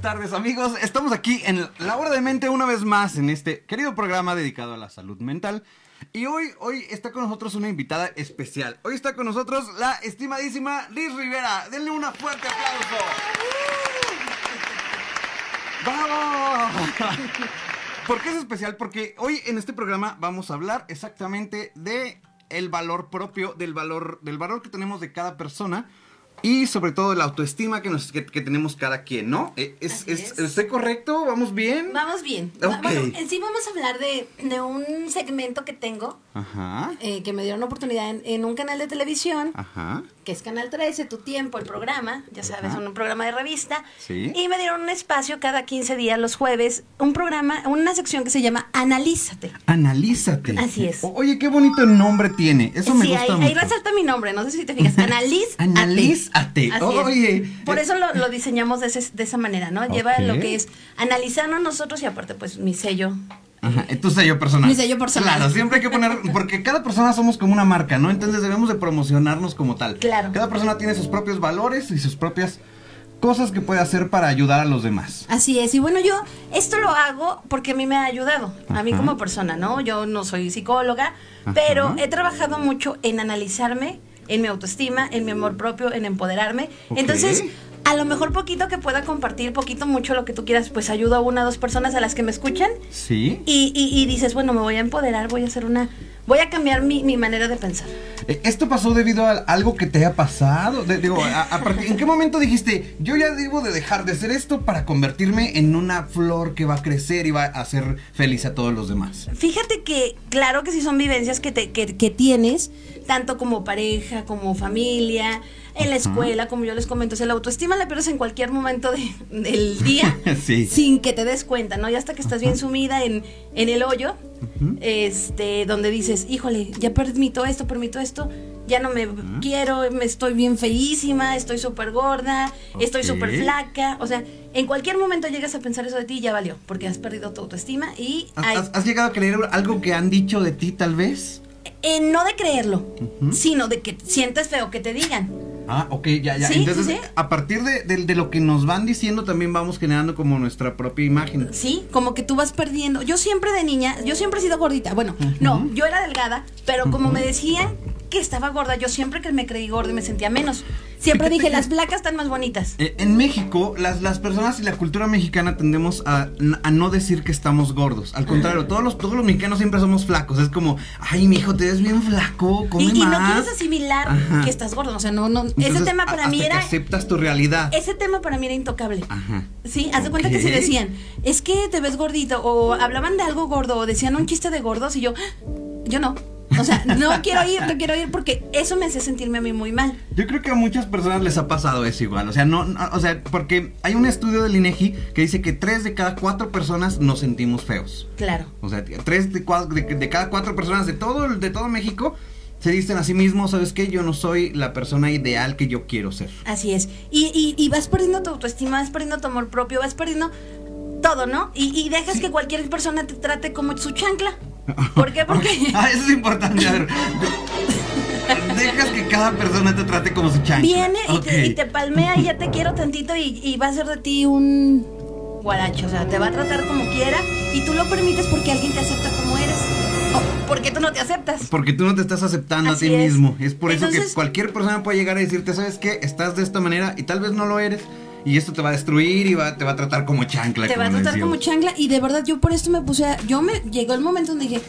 buenas tardes amigos. Estamos aquí en La Hora de Mente una vez más en este querido programa dedicado a la salud mental. Y hoy, hoy está con nosotros una invitada especial. Hoy está con nosotros la estimadísima Liz Rivera. Denle un fuerte aplauso. ¡Vamos! ¿Por qué es especial? Porque hoy en este programa vamos a hablar exactamente de el valor propio, del valor, del valor que tenemos de cada persona y sobre todo la autoestima que, nos, que, tenemos cada quien, ¿no? Eh, ¿Es, es, ¿Estoy correcto? ¿Vamos bien? Vamos bien. Bueno, en sí vamos a hablar de, de un segmento que tengo, Ajá. Eh, que me dieron oportunidad en, en, un canal de televisión, Ajá que es Canal 13, Tu Tiempo, el programa, ya sabes, un programa de revista. Sí. Y me dieron un espacio cada 15 días, los jueves, un programa, una sección que se llama Analízate. Analízate. Así es. oye, qué bonito nombre tiene. Eso me gusta ahí, mucho. ahí resalta mi nombre, no sé si te fijas. Analízate. Analízate. Oye. Por eso lo, diseñamos de, esa manera, ¿no? Lleva lo que es analizarnos nosotros y aparte, pues, mi sello Ajá, tu sello personal. Mi sello personal. Claro, siempre hay que poner, porque cada persona somos como una marca, ¿no? Entonces debemos de promocionarnos como tal. Claro. Cada persona tiene sus propios valores y sus propias cosas que puede hacer para ayudar a los demás. Así es, y bueno, yo esto lo hago porque a mí me ha ayudado, a mí como persona, ¿no? Yo no soy psicóloga, pero he trabajado mucho en analizarme, en mi autoestima, en mi amor propio, en empoderarme. Entonces, a lo mejor poquito que pueda compartir, poquito, mucho, lo que tú quieras, pues ayudo a una o dos personas a las que me escuchan. Sí. Y, y, dices, bueno, me voy a empoderar, voy a hacer una, voy a cambiar mi, mi manera de pensar. Eh, ¿Esto pasó debido a algo que te haya pasado? digo, ¿en qué momento dijiste, yo ya debo de dejar de hacer esto para convertirme en una flor que va a crecer y va a hacer feliz a todos los demás? Fíjate que, claro que sí son vivencias que, te, que, que tienes, tanto como pareja, como familia, en la escuela, como yo les comento. O sea, la autoestima la pierdes en cualquier momento del día sin que te des cuenta, ¿no? Ya hasta que estás bien sumida en, en el hoyo, este, donde dices, híjole, ya permito esto, permito esto, ya no me quiero, me estoy bien feísima, estoy súper gorda, estoy súper flaca. O sea, en cualquier momento llegas a pensar eso de ti y ya valió, porque has perdido tu autoestima y... ¿Has, has llegado a creer algo que han dicho de ti tal vez? Eh, no de creerlo, sino de que sientes feo que te digan. Ah, ok, ya, ya. Entonces, a partir de, lo que nos van diciendo, también vamos generando como nuestra propia imagen. Sí, como que tú vas perdiendo. Yo siempre de niña, yo siempre he sido gordita. Bueno, no, yo era delgada, pero como me decían que estaba gorda, yo siempre que me creí gorda me sentía menos. Siempre dije, las placas están más bonitas. Eh, en México, las, las personas y la cultura mexicana tendemos a, no decir que estamos gordos. Al contrario, todos los, todos los mexicanos siempre somos flacos. Es como, ay, mi hijo, te ves bien flaco, come y, y no quieres asimilar que estás gordo. O sea, no, no. ese tema para mí era. Que aceptas tu realidad. Ese tema para mí era intocable. Ajá. Sí, haz de cuenta que si decían, es que te ves gordito, o hablaban de algo gordo, o decían un chiste de gordos, y yo, yo no. O sea, no quiero ir, no quiero ir porque eso me hace sentirme a mí muy mal. Yo creo que a muchas personas les ha pasado eso igual. O sea, no, o sea, porque hay un estudio del INEGI que dice que tres de cada cuatro personas nos sentimos feos. Claro. O sea, tres de, de, cada cuatro personas de todo, de todo México se dicen a sí mismos, ¿sabes qué? Yo no soy la persona ideal que yo quiero ser. Así es. Y, y, y vas perdiendo tu autoestima, vas perdiendo tu amor propio, vas perdiendo todo, ¿no? Y, y dejas que cualquier persona te trate como su chancla. ¿Por qué? Porque... ah, eso es importante. A ver. Dejas que cada persona te trate como su chancla. Viene y, te, palmea y ya te quiero tantito y, va a ser de ti un guaracho. O sea, te va a tratar como quiera y tú lo permites porque alguien te acepta como eres. ¿Por porque tú no te aceptas. Porque tú no te estás aceptando a ti mismo. Es por eso que cualquier persona puede llegar a decirte, ¿sabes qué? Estás de esta manera y tal vez no lo eres y esto te va a destruir y va, te va a tratar como chancla. Te va a tratar como chancla y de verdad yo por esto me puse a, yo me llegó el momento donde dije,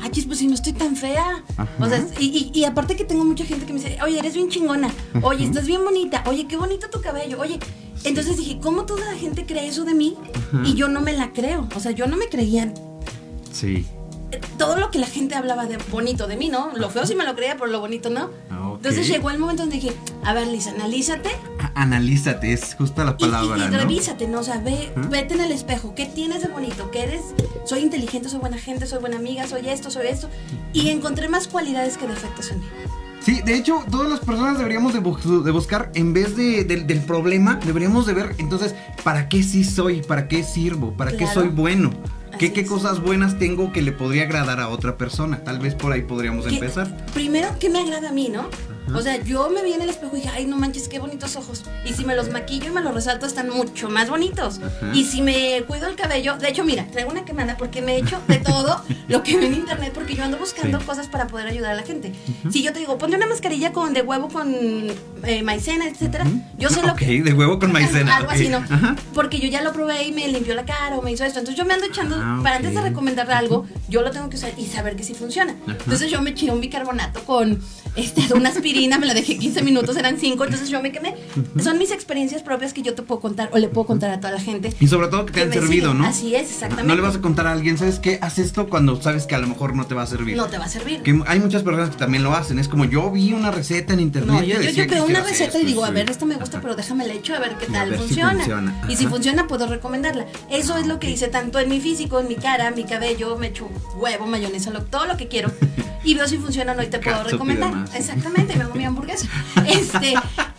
ay, pues si no estoy tan fea. O sea, y, y, aparte que tengo mucha gente que me dice, oye, eres bien chingona, oye, estás bien bonita, oye, qué bonito tu cabello, oye. Entonces dije, ¿cómo toda la gente cree eso de mí? Y yo no me la creo, o sea, yo no me creía. Sí todo lo que la gente hablaba de bonito de mí, ¿no? Lo feo sí me lo creía, pero lo bonito no. Ah, Entonces llegó el momento donde dije, a ver, Lisa, analízate. analízate, es justa la palabra. Y, y, revísate, ¿no? O sea, ve, vete en el espejo. ¿Qué tienes de bonito? ¿Qué eres? Soy inteligente, soy buena gente, soy buena amiga, soy esto, soy esto. Y encontré más cualidades que defectos en mí. Sí, de hecho, todas las personas deberíamos de, buscar, en vez de, del problema, deberíamos de ver, entonces, ¿para qué sí soy? ¿Para qué sirvo? ¿Para qué soy bueno? ¿Qué, ¿Qué, cosas buenas tengo que le podría agradar a otra persona? Tal vez por ahí podríamos empezar. Primero, ¿qué me agrada a mí, no? O sea, yo me vi en el espejo y dije, ay, no manches, qué bonitos ojos. Y si me los maquillo y me los resalto, están mucho más bonitos. Y si me cuido el cabello, de hecho, mira, traigo una quemada porque me he hecho de todo lo que ve en internet porque yo ando buscando cosas para poder ayudar a la gente. Si yo te digo, ponte una mascarilla con de huevo con eh, maicena, etcétera, yo sé lo Ok, de huevo con maicena. Algo ok. así, ¿no? Ajá. Porque yo ya lo probé y me limpió la cara o me hizo esto. Entonces yo me ando echando, Ah, para antes de recomendarle algo, yo lo tengo que usar y saber que sí funciona. Entonces yo me eché un bicarbonato con este, una aspirina, me la dejé 15 minutos, eran 5, entonces yo me quemé. Son mis experiencias propias que yo te puedo contar o le puedo contar a toda la gente. Y sobre todo que te que han servido. ¿no? Así es, exactamente. No le vas a contar a alguien, ¿sabes qué? Haz esto cuando sabes que a lo mejor no te va a servir. No te va a servir. Que hay muchas personas que también lo hacen. Es como yo vi una receta en internet. No, yo, yo, yo veo una receta y esto, digo, a ver, esta me gusta, Ajá. pero déjame la echo a ver qué Y tal ver si funciona. Y si funciona, puedo recomendarla. Eso es lo que hice tanto en mi físico, en mi cara, mi cabello, me echo huevo, mayonesa, lo- todo lo que quiero. Y veo si funciona o no y te puedo recomendar. Exactamente, me hago mi hamburguesa. Este,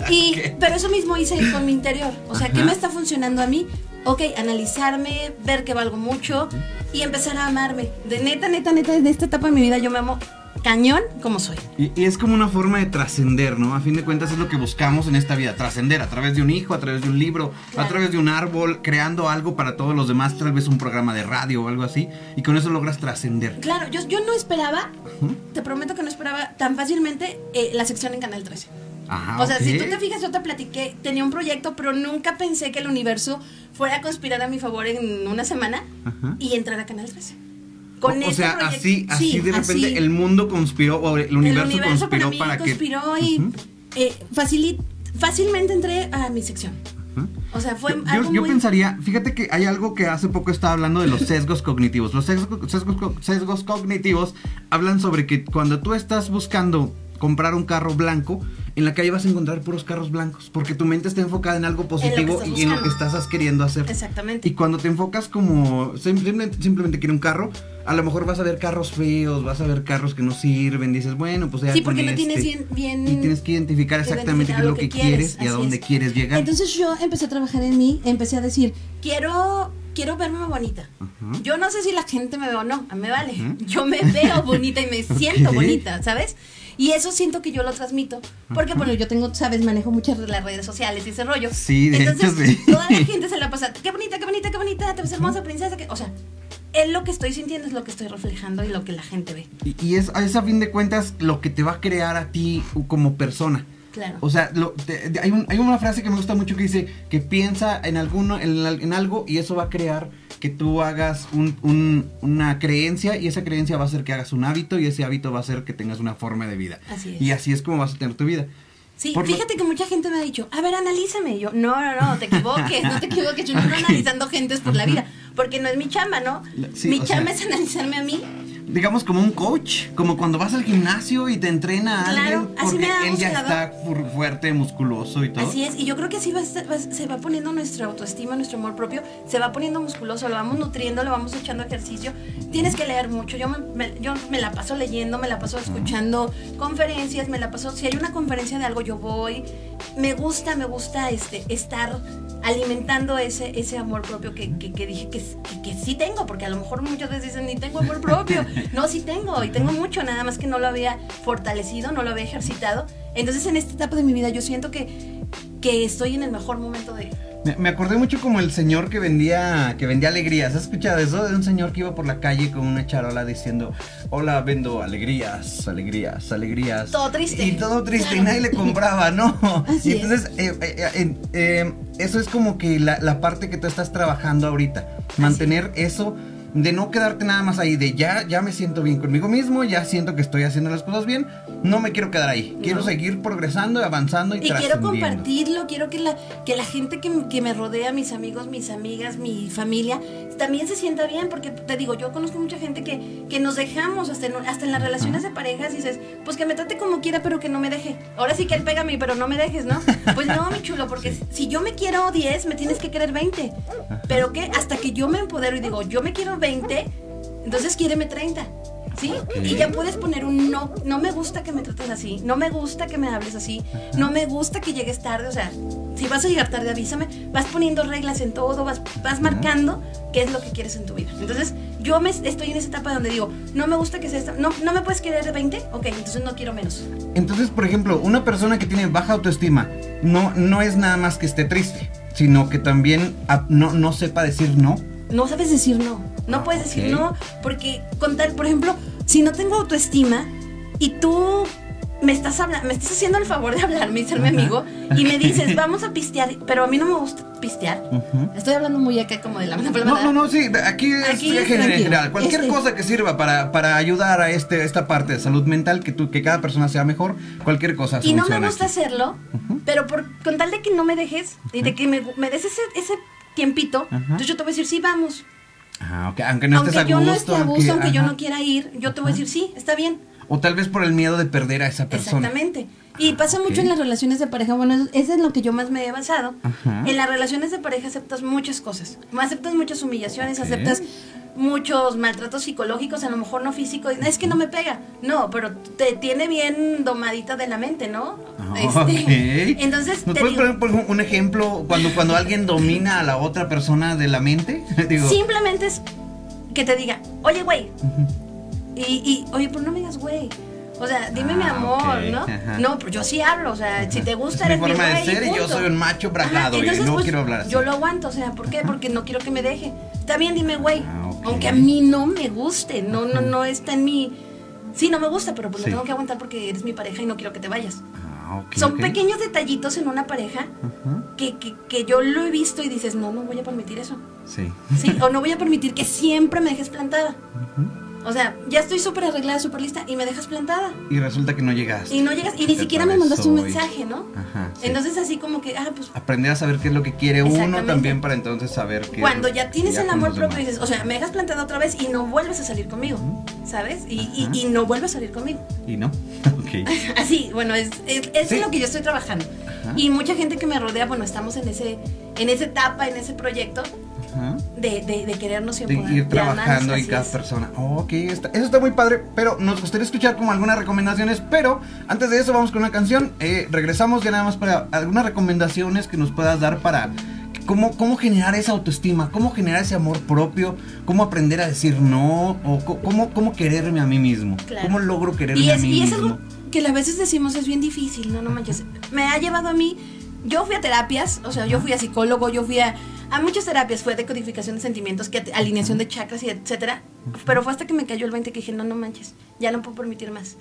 y, pero eso mismo hice con mi interior. O sea, ¿qué me está funcionando a mí? Ok, analizarme, ver que valgo mucho y empezar a amarme. De neta, neta, neta, en esta etapa de mi vida yo me amo cañón como soy. Y, y es como una forma de trascender, ¿no? A fin de cuentas es lo que buscamos en esta vida, trascender a través de un hijo, a través de un libro, a Claro. través de un árbol, creando algo para todos los demás, tal vez un programa de radio o algo así, y con eso logras trascender. Claro, yo, yo no esperaba, te prometo que no esperaba tan fácilmente eh, la sección en Canal 13. Ajá. o sea, si ok. tú te fijas, yo te platiqué, tenía un proyecto, pero nunca pensé que el universo fuera a conspirar a mi favor en una semana Ajá. y entrar a Canal 13. O, o este sea, así, así sí, de repente así. el mundo conspiró, o el universo, el universo conspiró para, que. conspiró y Ujú, eh, facili- fácilmente entré a mi sección. O sea, fue Yo, algo yo muy... pensaría, fíjate que hay algo que hace poco estaba hablando de los sesgos cognitivos. Los sesgos, sesgos cognitivos hablan sobre que cuando tú estás buscando comprar un carro blanco, en la calle vas a encontrar puros carros blancos, porque tu mente está enfocada en algo positivo y en lo que estás queriendo hacer. Exactamente. Y cuando te enfocas como simplemente, simplemente quiero un carro, a lo mejor vas a ver carros feos, vas a ver carros que no sirven, dices, bueno, pues ya Sí, porque no tienes este. bien- bien Y tienes que identificar exactamente qué es lo que quieres, y a dónde es. quieres llegar. Entonces yo empecé a trabajar en mí, empecé a decir, quiero, quiero verme bonita. Ajá. Yo no sé si la gente me ve o no, a mí me vale. Yo me veo bonita y me siento bonita, ¿sabes? Y eso siento que yo lo transmito. Porque, bueno, yo tengo, ¿sabes? Manejo muchas de las redes sociales y ese rollo. Sí, de Entonces, hecho, sí. toda la gente se la pasa, qué bonita, qué bonita, qué bonita, te ves hermosa, princesa. que-". O sea, es lo que estoy sintiendo, es lo que estoy reflejando y lo que la gente ve. Y, y es, es a fin de cuentas lo que te va a crear a ti como persona. Claro. O sea, lo- te- hay, un- hay una frase que me gusta mucho que dice que piensa en alguno, en, al- en algo y eso va a crear que tú hagas un- un- una creencia y esa creencia va a hacer que hagas un hábito y ese hábito va a hacer que tengas una forma de vida. Así es. Y así es como vas a tener tu vida. Sí, Por lo- fíjate que mucha gente me ha dicho, a ver, analízame. Y yo, no, no, no, te equivoques, no te equivoques. Yo no ando Ok. analizando gentes por la vida, porque no es mi chamba, ¿no? Sí, mi chamba sea- es analizarme a mí. Digamos como un coach, como cuando vas al gimnasio y te entrena a Claro, alguien así porque me ha él ya está fu- fuerte, musculoso y todo. Así es, y yo creo que así va va- se va poniendo nuestra autoestima, nuestro amor propio, se va poniendo musculoso, lo vamos nutriendo, lo vamos echando ejercicio. Tienes que leer mucho, yo me, me- yo me la paso leyendo, me la paso escuchando conferencias, me la paso, si hay una conferencia de algo yo voy, me gusta, me gusta este, estar alimentando ese, ese amor propio que, que- que dije que, que- que sí tengo, porque a lo mejor muchas veces dicen, ni tengo amor propio. No, sí tengo, y tengo mucho, nada más que no lo había fortalecido, no lo había ejercitado. Entonces en esta etapa de mi vida yo siento que, que estoy en el mejor momento de... Me, acordé mucho como el señor que vendía que vendía alegrías. ¿Has escuchado eso? De un señor que iba por la calle con una charola diciendo, hola, vendo alegrías, alegrías, alegrías. Todo triste. Y todo triste y nadie le compraba, ¿no? Así y entonces, eh, eh, eh, eso es como que la, la parte que tú estás trabajando ahorita. Mantener eso de no quedarte nada más ahí, de ya, ya me siento bien conmigo mismo, ya siento que estoy haciendo las cosas bien, no me quiero quedar ahí. Quiero No. seguir progresando, avanzando y, Y quiero compartirlo, quiero que la, que la gente que, que me rodea, mis amigos, mis amigas, mi familia, también se sienta bien, porque te digo, yo conozco mucha gente que, que nos dejamos, hasta en, hasta en las relaciones de parejas, dices, pues que me trate como quiera, pero que no me deje. Ahora sí que él pega a mí, pero no me dejes, ¿no? Pues no, mi chulo, porque si yo me quiero 10, me tienes que querer 20. Pero que hasta que yo me empodero y digo, yo me quiero 20, entonces quiéreme 30. ¿Sí? Y ya puedes poner un no, no me gusta que me trates así, no me gusta que me hables así, no me gusta que llegues tarde, o sea, si vas a llegar tarde, avísame. Vas poniendo reglas en todo, vas, vas marcando qué es lo que quieres en tu vida. Entonces, yo me estoy en esa etapa donde digo, no me gusta que sea esta, no, no me puedes querer de 20, ok, entonces no quiero menos. Entonces, por ejemplo, una persona que tiene baja autoestima no, no es nada más que esté triste, sino que también no, no sepa decir no. No sabes decir no. No puedes decir no, porque contar, por ejemplo, si no tengo autoestima y tú me estás hablando, me estás haciendo el favor de hablarme y ser mi amigo y me dices, vamos a pistear, pero a mí no me gusta pistear. Estoy hablando muy acá como de la No, no, no, sí, aquí es Aquí en es general. Cualquier Este- cosa que sirva para, para ayudar a este, esta parte de salud mental, que, tú, que cada persona sea mejor, cualquier cosa Y no me gusta aquí. hacerlo, pero por, con tal de que no me dejes y de que me, me des ese, ese tiempito, entonces yo te voy a decir, sí, vamos. Ah, ok, Aunque no aunque estés a yo gusto. no esté a gusto, aunque, yo no quiera ir, yo te voy a decir, sí, está bien. O tal vez por el miedo de perder a esa persona. Exactamente. Y pasa mucho en las relaciones de pareja. Bueno, es- eso es lo que yo más me he basado. Ajá. En las relaciones de pareja aceptas muchas cosas. Aceptas muchas humillaciones, aceptas muchos maltratos psicológicos, a lo mejor no físicos. Es que no me pega. No, pero te tiene bien domadita de la mente, ¿no? Ah, Este. Entonces, ¿Nos te puedes digo, poner por un ejemplo cuando, cuando alguien domina a la otra persona de la mente? Digo, simplemente es que te diga, oye, güey. Y, y, oye, pero no me digas, güey. O sea, dime mi Ah, amor, ¿no? ajá. No, pero yo sí hablo, o sea, si te gusta mi eres mi forma de ser y yo soy un macho bragado y entonces, no pues, quiero hablar así. Yo lo aguanto, o sea, ¿por qué? Porque no quiero que me deje. Está bien, dime, güey. Ah. Aunque a mí no me guste, no, no, no está en mi... Sí, no me gusta, pero pues Sí. lo tengo que aguantar porque eres mi pareja y no quiero que te vayas. Ah, Son pequeños detallitos en una pareja Ajá, que, que, que yo lo he visto y dices, no, no voy a permitir eso. Sí. Sí, o no voy a permitir que siempre me dejes plantada. Ujú. O sea, ya estoy súper arreglada, súper lista y me dejas plantada. Y resulta que no llegaste. Y no llegas, y ni Te siquiera me mandaste un atravesó y- mensaje, ¿no? Ajá. sí. Entonces así como que, ah, pues Aprender a saber qué es lo que quiere uno también para entonces saber qué. cuando es ya tienes ya el amor propio demás. dices, o sea, me dejas plantada otra vez y no vuelves a salir conmigo, ¿sabes? Y, y, y no vuelves a salir conmigo. Y no. ok. Así, bueno, es, es, eso Sí. es lo que yo estoy trabajando. Ajá. Y mucha gente que me rodea, bueno, estamos en ese, en esa etapa, en ese proyecto Ajá. de, de, de querernos y de ir trabajando y así cada es. persona. Ok, está- eso está muy padre, pero nos gustaría escuchar como algunas recomendaciones, pero antes de eso vamos con una canción. Eh, regresamos ya nada más para algunas recomendaciones que nos puedas dar para cómo, cómo generar esa autoestima, cómo generar ese amor propio, cómo aprender a decir no, o cómo, cómo quererme a mí mismo, Claro. cómo logro quererme Y a mí y es mismo. algo que a veces decimos es bien difícil, no, no manches. Me ha llevado a mí, yo fui a terapias, o sea, yo fui a psicólogo, yo fui a, a muchas terapias, fue de codificación de sentimientos, que alineación de chakras y etcétera. Pero fue hasta que me cayó el 20 que dije, no, no manches, ya no puedo permitir más.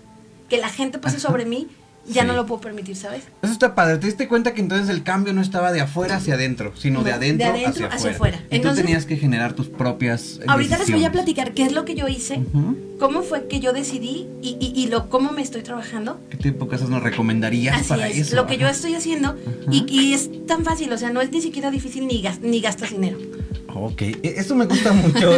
Que la gente pase sobre mí, ya Sí. no lo puedo permitir, ¿sabes? Eso está padre. Te diste cuenta que entonces el cambio no estaba de afuera hacia adentro, sino No, de de adentro, adentro hacia, hacia afuera. afuera. Y Entonces- tú tenías que generar tus propias. Ahorita les voy a decisiones. platicar qué es lo que yo hice, Ujú. cómo fue que yo decidí y, y, y lo, cómo me estoy trabajando. ¿Qué tipo de cosas nos recomendarías Así para es, eso? lo que yo estoy haciendo y, y es tan fácil, o sea, no es ni siquiera difícil ni, gas- ni gastas dinero. Ok, e- eso me gusta mucho.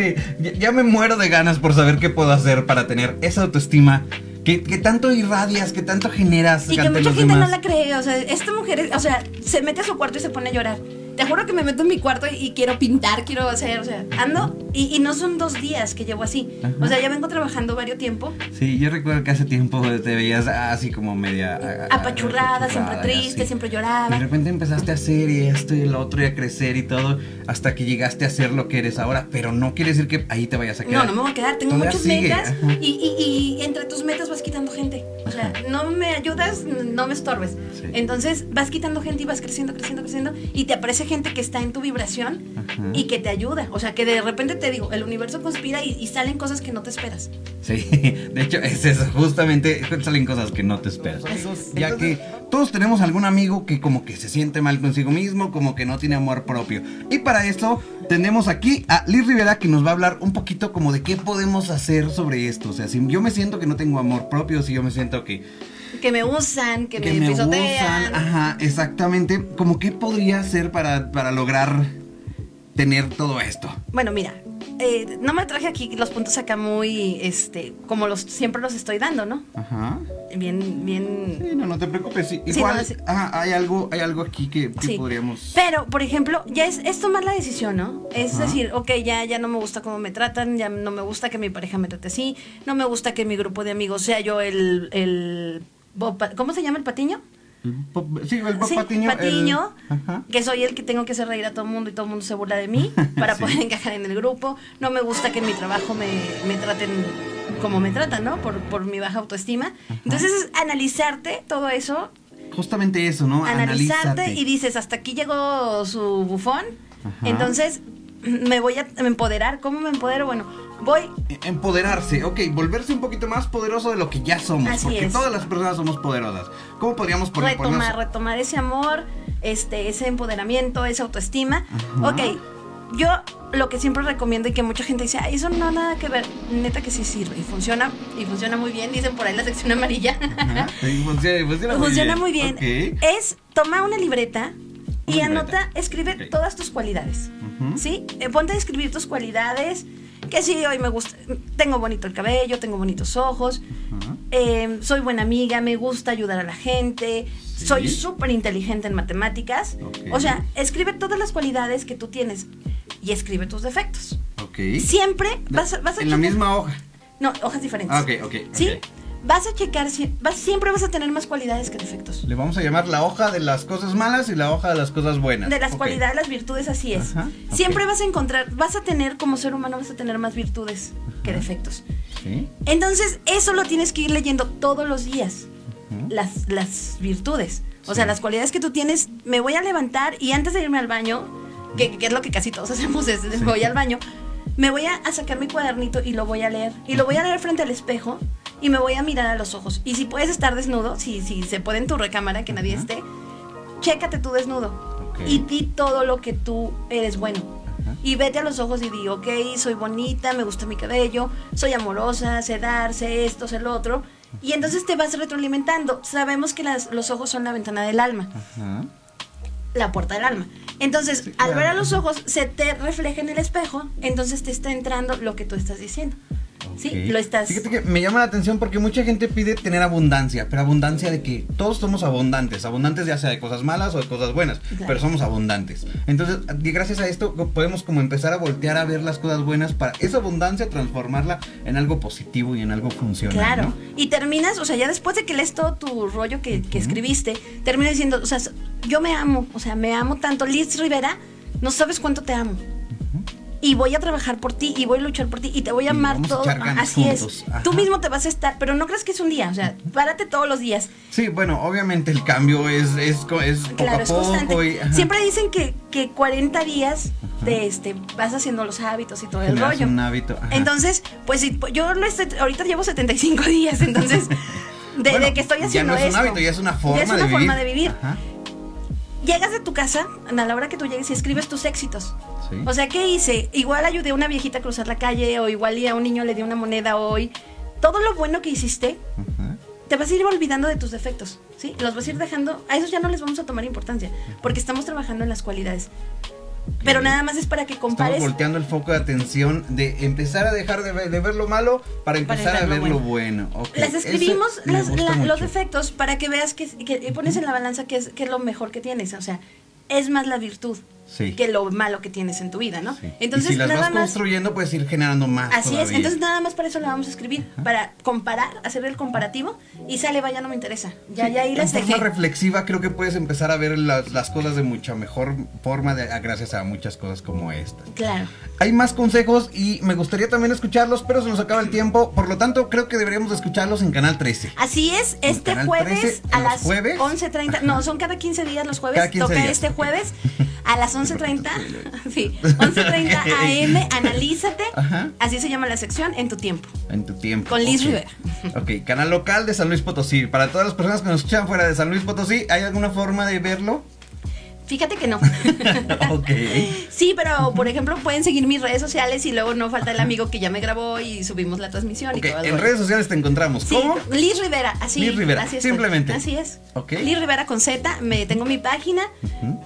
ya me muero de ganas por saber qué puedo hacer para tener esa autoestima que, que tanto irradias, que tanto generas Y que mucha gente no la cree, o sea, esta mujer, o sea, se mete a su cuarto y se pone a llorar. Te juro que me meto en mi cuarto y, y quiero pintar, quiero hacer, o sea, ando y, y no son dos días que llevo así. Ajá. O sea, ya vengo trabajando varios tiempo, Sí, yo recuerdo que hace tiempo te veías así como media... a- apachurrada, siempre apachurrada y triste, así. siempre Y de lloraba. repente empezaste a hacer y esto y lo otro y a crecer y todo hasta que llegaste a ser lo que eres ahora, pero no quiere decir que ahí te vayas a No, quedar. no me voy a quedar, tengo Todavía muchas sigue, metas y- y entre tus metas vas quitando gente. O sea, no me ayudas, no me estorbes. Sí. Entonces vas quitando gente y vas creciendo, creciendo, creciendo y te aparece gente que está en tu vibración Ajá. y que te ayuda. O sea, que de repente te digo, el universo conspira y, y salen cosas que no te esperas. Sí, de hecho es eso, justamente salen cosas que no te esperas. Ya que todos tenemos algún amigo que como que se siente mal consigo mismo, como que no tiene amor propio. Y para eso tenemos aquí a Liz Rivera que nos va a hablar un poquito como de qué podemos hacer sobre esto. O sea, si yo me siento que no tengo amor propio, si yo me siento que, Que me usan, que, que me, me pisotean. usan, ajá, exactamente, como qué podría hacer para, para lograr tener todo esto. Bueno, mira, eh, no me traje aquí los puntos acá muy, este, como los siempre los estoy dando, ¿no? Ajá. Bien, bien. Sí, no, no te preocupes. sí, Sí, igual, no, sí. ajá, hay algo, hay algo aquí que, que Sí. podríamos. Pero, por ejemplo, ya es, es tomar la decisión, ¿no? Es Ajá. decir, ok, ya, ya no me gusta cómo me tratan, ya no me gusta que mi pareja me trate así, no me gusta que mi grupo de amigos sea yo el, el Bob ¿cómo se llama el patiño? Sí, el Bob Sí, Patiño. el- Patiño, Ajá. que soy el que tengo que hacer reír a todo el mundo y todo el mundo se burla de mí para Sí. poder encajar en el grupo. No me gusta que en mi trabajo me, me traten como me tratan, ¿no? Por, por mi baja autoestima. Entonces es analizarte todo eso, Justamente eso, ¿no? analizarte y dices, hasta aquí llegó su bufón, Ajá. entonces me voy a empoderar. ¿Cómo me empodero? Bueno, voy E- Empoderarse, ok, volverse un poquito más poderoso de lo que ya somos, Así porque es. todas las personas somos poderosas. ¿Cómo podríamos poner retomar, retomar ese amor, este, ese empoderamiento, esa autoestima. Ajá. Ok, yo lo que siempre recomiendo y que mucha gente dice, "Ay, eso no nada que ver, neta que sí sirve y funciona, y funciona muy bien, dicen por ahí la sección amarilla. Ajá, sí, funciona, funciona muy funciona bien. muy bien. Es toma una libreta y anota, escribe todas tus cualidades. ¿Sí? Eh, ponte a escribir tus cualidades. Que sí, hoy me gusta, tengo bonito el cabello, tengo bonitos ojos, eh, soy buena amiga, me gusta ayudar a la gente, Sí. soy súper inteligente en matemáticas. O sea, escribe todas las cualidades que tú tienes y escribe tus defectos. Ok. Siempre vas a, vas a en la misma hoja. No, hojas diferentes. Ok, ok. ¿Sí? ok. Vas a checar, si- vas, siempre vas a tener más cualidades que defectos. Le vamos a llamar la hoja de las cosas malas y la hoja de las cosas buenas. De las Ok. cualidades, las virtudes, así es. Ajá. Siempre vas a encontrar, vas a tener como ser humano, vas a tener más virtudes que defectos. Sí. Entonces, eso lo tienes que ir leyendo todos los días. Las, las virtudes. O Sí. sea, las cualidades que tú tienes, me voy a levantar y antes de irme al baño, que, que es lo que casi todos hacemos, es Sí. me voy al baño, me voy a, a sacar mi cuadernito y lo voy a leer. Y lo voy a leer frente al espejo y me voy a mirar a los ojos. Y si puedes estar desnudo, si, si se puede en tu recámara, que nadie esté, chécate tú desnudo. Y di todo lo que tú eres bueno. Y vete a los ojos y di, ok, soy bonita, me gusta mi cabello, soy amorosa, sé dar, sé esto, sé lo otro. Y entonces te vas retroalimentando. Sabemos que las- los ojos son la ventana del alma, Ajá. la puerta del alma. Entonces, Sí, al ver a los ojos, se te refleja en el espejo, entonces te está entrando lo que tú estás diciendo. ¿Sí? Ok. Lo estás... Fíjate que me llama la atención porque mucha gente pide tener abundancia, pero abundancia de que todos somos abundantes, abundantes ya sea de cosas malas o de cosas buenas, Claro. pero somos abundantes. Entonces, gracias a esto podemos como empezar a voltear a ver las cosas buenas para esa abundancia transformarla en algo positivo y en algo funcional. Claro. ¿no? Y terminas, o sea, ya después de que lees todo tu rollo que, que escribiste, terminas diciendo, o sea, yo me amo, o sea, me amo tanto. Liz Rivera, no sabes cuánto te amo. Y voy a trabajar por ti, y voy a luchar por ti, y te voy a amar a todo. ganas Así juntos. es. Ajá. Tú mismo te vas a estar, pero no crees que es un día, o sea, párate todos los días. Sí, bueno, obviamente el cambio es, es, es poco Claro, a es poco. constante. y, Siempre dicen que, que 40 días de este, vas haciendo los hábitos y todo el rollo. un hábito. ajá. Entonces, pues si- yo lo estoy- ahorita llevo 75 días, entonces, de, Bueno, de que estoy haciendo Ya no es esto. un hábito, ya es una forma Ya es una de vivir. forma de vivir. Ajá, Llegas de tu casa, a la hora que tú llegues y escribes tus éxitos. Sí. O sea, ¿qué hice? Igual ayudé a una viejita a cruzar la calle, o igual y a un niño le di una moneda hoy. Todo lo bueno que hiciste, te vas a ir olvidando de tus defectos, ¿sí? Los vas a ir dejando, a esos ya no les vamos a tomar importancia, porque estamos trabajando en las cualidades. Pero nada más es para que Estamos compares. volteando el foco de atención de empezar a dejar de ver, de ver lo malo para empezar a ver lo lo bueno. Ok, Las escribimos las- la- los defectos para que veas que, que pones en la balanza qué es, qué es lo mejor que tienes. O sea, es más la virtud Sí. que lo malo que tienes en tu vida, ¿no? Sí. Entonces, y si las nada vas más. construyendo, puedes ir generando más. Así es, todavía. entonces nada más para eso la vamos a escribir, para comparar, hacer el comparativo y sale, vaya, no me interesa. Ya, ya ahí las forma dejé. reflexiva creo que puedes empezar a ver las, las cosas de mucha mejor forma de- gracias a muchas cosas como esta. Claro. Hay más consejos y me gustaría también escucharlos, pero se nos acaba el tiempo, por lo tanto creo que deberíamos de escucharlos en Canal 13. Así es, este jueves 13, a ¿en los las jueves? 11.30, no, son cada 15 días los jueves, Cada 15 toca este jueves a las 11.30, sí, 11.30 am, analízate, Ajá. así se llama la sección, en tu tiempo. En tu tiempo. Con Liz Ok. Rivera. Ok, canal local de San Luis Potosí. Para todas las personas que nos escuchan fuera de San Luis Potosí, ¿hay alguna forma de verlo? Fíjate que no. ok. Sí, pero por ejemplo pueden seguir mis redes sociales y luego no falta el amigo que ya me grabó y subimos la transmisión y todo en redes sociales te encontramos. Sí, ¿Cómo? Liz Rivera, así. Liz Rivera, así simplemente. Así es. Ok. Liz Rivera con Z, me tengo mi página,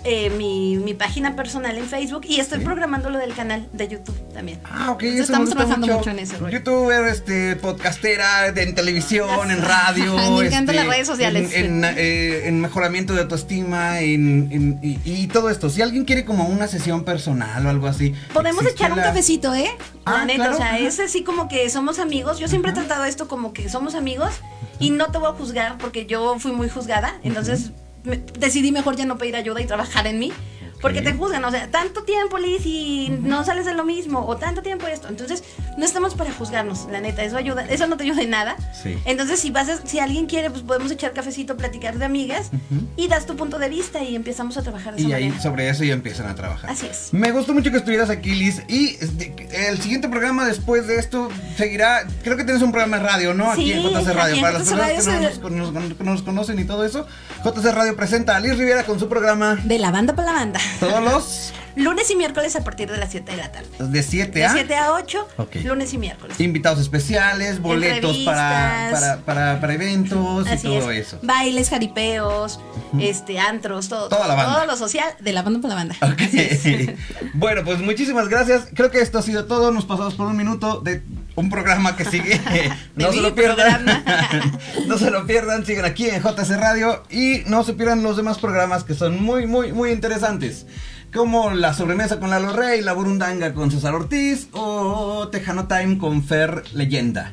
eh, mi, mi página personal en Facebook y estoy programando lo del canal de YouTube también. Ah, ok, Entonces, eso estamos trabajando mucho. mucho en rollo. Youtuber, este, podcastera, de- en televisión, en radio. Me encantan este, las redes sociales. En, en, eh, en mejoramiento de autoestima, en, en- y, y todo esto. Si alguien quiere como una sesión personal o algo así. Podemos echar un la- cafecito, ¿eh? Ah, La neta, claro, o sea, ajá. es así como que somos amigos. Yo siempre he tratado esto como que somos amigos y no te voy a juzgar porque yo fui muy juzgada. Entonces, me- decidí mejor ya no pedir ayuda y trabajar en mí. Porque te juzgan, o sea, tanto tiempo, Liz, y no sales de lo mismo, o tanto tiempo esto. Entonces, no estamos para juzgarnos, la neta, eso ayuda, eso no te ayuda en nada. Sí. Entonces, si vas a- si alguien quiere, pues podemos echar cafecito, platicar de amigas, y das tu punto de vista y empezamos a trabajar de esa Y ahí manera. sobre eso ya empiezan a trabajar. Así es. Me gustó mucho que estuvieras aquí, Liz. Y este, el siguiente programa después de esto seguirá. Creo que tienes un programa de radio, ¿no? Aquí en JC Radio. en Para las personas que no nos, nos- que no nos conocen y todo eso, JC Radio presenta a Liz Rivera con su programa De la banda para la banda. Todos los Lunes y miércoles a partir de las 7 de la tarde. de 7 De a 7 a 8, Ok. lunes y miércoles. invitados especiales, boletos para, para, para, para eventos y todo es. eso. Bailes, jaripeos, este, antros, todo. Toda la banda. Todo lo social de la banda para la banda. Ok. Así es. Bueno, pues muchísimas gracias. Creo que esto ha sido todo. Nos pasamos por un minuto de un programa que sigue. No se lo pierdan. no se lo pierdan. Sigan aquí en JC Radio y no se pierdan los demás programas que son muy, muy, muy interesantes. Como La Sobremesa con Lalo Rey, La Burundanga con César Ortiz o Tejano Time con Fer Leyenda.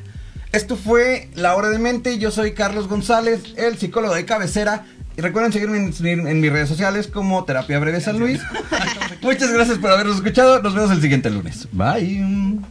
Esto fue La Hora de Mente. Yo soy Carlos González, el psicólogo de cabecera. Y recuerden seguirme en, en mis redes sociales como Terapia Breve San Luis. Muchas gracias por habernos escuchado. Nos vemos el siguiente lunes. Bye.